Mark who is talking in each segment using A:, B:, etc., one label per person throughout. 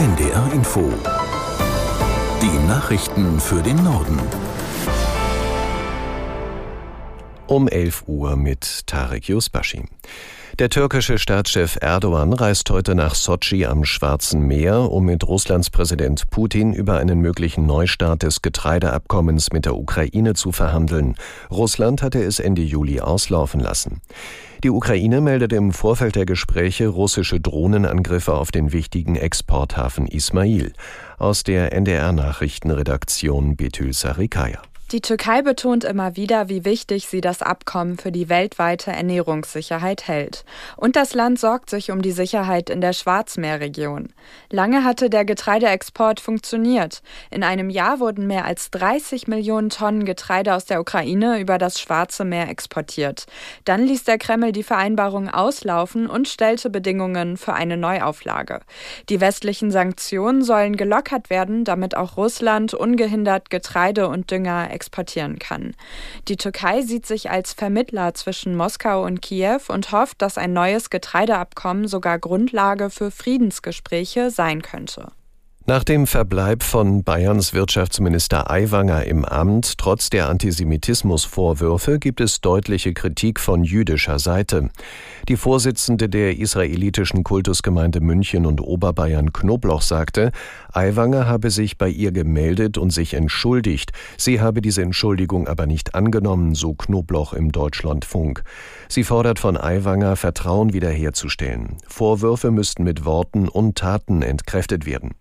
A: NDR Info. Die Nachrichten für den Norden.
B: Um 11 Uhr mit Tarek Yusbashi. Der türkische Staatschef Erdogan reist heute nach Sotschi am Schwarzen Meer, um mit Russlands Präsident Putin über einen möglichen Neustart des Getreideabkommens mit der Ukraine zu verhandeln. Russland hatte es Ende Juli auslaufen lassen. Die Ukraine meldet im Vorfeld der Gespräche russische Drohnenangriffe auf den wichtigen Exporthafen Ismail. Aus der NDR Nachrichtenredaktion Betül Sarikaya.
C: Die Türkei betont immer wieder, wie wichtig sie das Abkommen für die weltweite Ernährungssicherheit hält. Und das Land sorgt sich um die Sicherheit in der Schwarzmeerregion. Lange hatte der Getreideexport funktioniert. In einem Jahr wurden mehr als 30 Millionen Tonnen Getreide aus der Ukraine über das Schwarze Meer exportiert. Dann ließ der Kreml die Vereinbarung auslaufen und stellte Bedingungen für eine Neuauflage. Die westlichen Sanktionen sollen gelockert werden, damit auch Russland ungehindert Getreide und Dünger exportieren kann. Die Türkei sieht sich als Vermittler zwischen Moskau und Kiew und hofft, dass ein neues Getreideabkommen sogar Grundlage für Friedensgespräche sein könnte.
B: Nach dem Verbleib von Bayerns Wirtschaftsminister Aiwanger im Amt, trotz der Antisemitismusvorwürfe, gibt es deutliche Kritik von jüdischer Seite. Die Vorsitzende der israelitischen Kultusgemeinde München und Oberbayern Knobloch sagte, Aiwanger habe sich bei ihr gemeldet und sich entschuldigt. Sie habe diese Entschuldigung aber nicht angenommen, so Knobloch im Deutschlandfunk. Sie fordert von Aiwanger, Vertrauen wiederherzustellen. Vorwürfe müssten mit Worten und Taten entkräftet werden.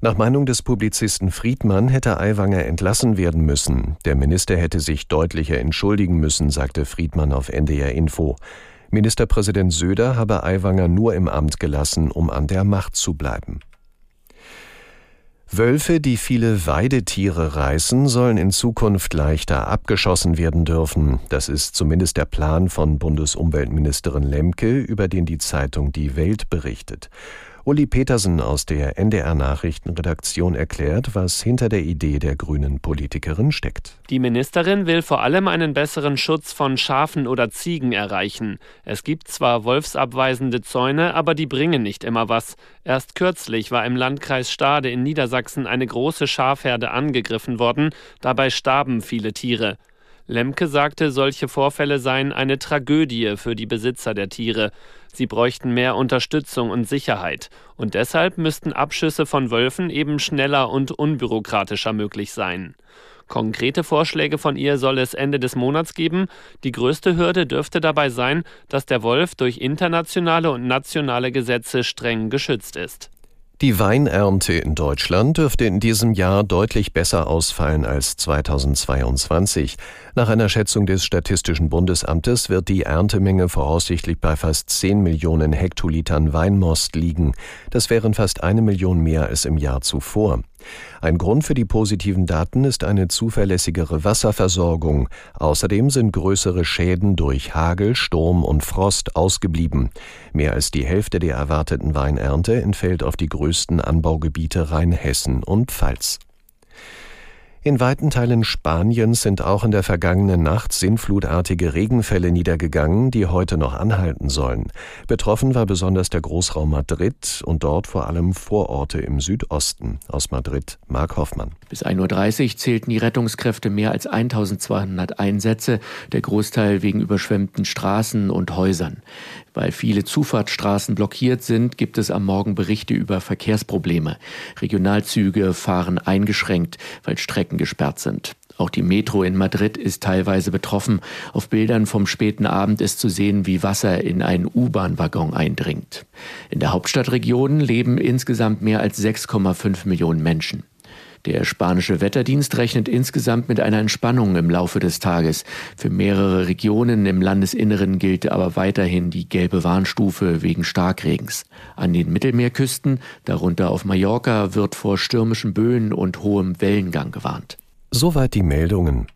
B: Nach Meinung des Publizisten Friedmann hätte Aiwanger entlassen werden müssen. Der Minister hätte sich deutlicher entschuldigen müssen, sagte Friedmann auf NDR Info. Ministerpräsident Söder habe Aiwanger nur im Amt gelassen, um an der Macht zu bleiben. Wölfe, die viele Weidetiere reißen, sollen in Zukunft leichter abgeschossen werden dürfen. Das ist zumindest der Plan von Bundesumweltministerin Lemke, über den die Zeitung Die Welt berichtet. Uli Petersen aus der NDR Nachrichtenredaktion erklärt, was hinter der Idee der grünen Politikerin steckt.
D: Die Ministerin will vor allem einen besseren Schutz von Schafen oder Ziegen erreichen. Es gibt zwar wolfsabweisende Zäune, aber die bringen nicht immer was. Erst kürzlich war im Landkreis Stade in Niedersachsen eine große Schafherde angegriffen worden, dabei starben viele Tiere. Lemke sagte, solche Vorfälle seien eine Tragödie für die Besitzer der Tiere. Sie bräuchten mehr Unterstützung und Sicherheit. Und deshalb müssten Abschüsse von Wölfen eben schneller und unbürokratischer möglich sein. Konkrete Vorschläge von ihr soll es Ende des Monats geben. Die größte Hürde dürfte dabei sein, dass der Wolf durch internationale und nationale Gesetze streng geschützt ist.
B: Die Weinernte in Deutschland dürfte in diesem Jahr deutlich besser ausfallen als 2022. Nach einer Schätzung des Statistischen Bundesamtes wird die Erntemenge voraussichtlich bei fast 10 Millionen Hektolitern Weinmost liegen. Das wären fast eine Million mehr als im Jahr zuvor. Ein Grund für die positiven Daten ist eine zuverlässigere Wasserversorgung. Außerdem sind größere Schäden durch Hagel, Sturm und Frost ausgeblieben. Mehr als die Hälfte der erwarteten Weinernte entfällt auf die größten Anbaugebiete Rheinhessen und Pfalz. In weiten Teilen Spaniens sind auch in der vergangenen Nacht sinnflutartige Regenfälle niedergegangen, die heute noch anhalten sollen. Betroffen war besonders der Großraum Madrid und dort vor allem Vororte im Südosten. Aus Madrid Mark Hoffmann.
E: Bis 1.30 Uhr zählten die Rettungskräfte mehr als 1200 Einsätze, der Großteil wegen überschwemmten Straßen und Häusern. Weil viele Zufahrtsstraßen blockiert sind, gibt es am Morgen Berichte über Verkehrsprobleme. Regionalzüge fahren eingeschränkt, weil Strecken gesperrt sind. Auch die Metro in Madrid ist teilweise betroffen. Auf Bildern vom späten Abend ist zu sehen, wie Wasser in einen U-Bahn-Waggon eindringt. In der Hauptstadtregion leben insgesamt mehr als 6,5 Millionen Menschen. Der spanische Wetterdienst rechnet insgesamt mit einer Entspannung im Laufe des Tages. Für mehrere Regionen im Landesinneren gilt aber weiterhin die gelbe Warnstufe wegen Starkregens. An den Mittelmeerküsten, darunter auf Mallorca, wird vor stürmischen Böen und hohem Wellengang gewarnt.
B: Soweit die Meldungen.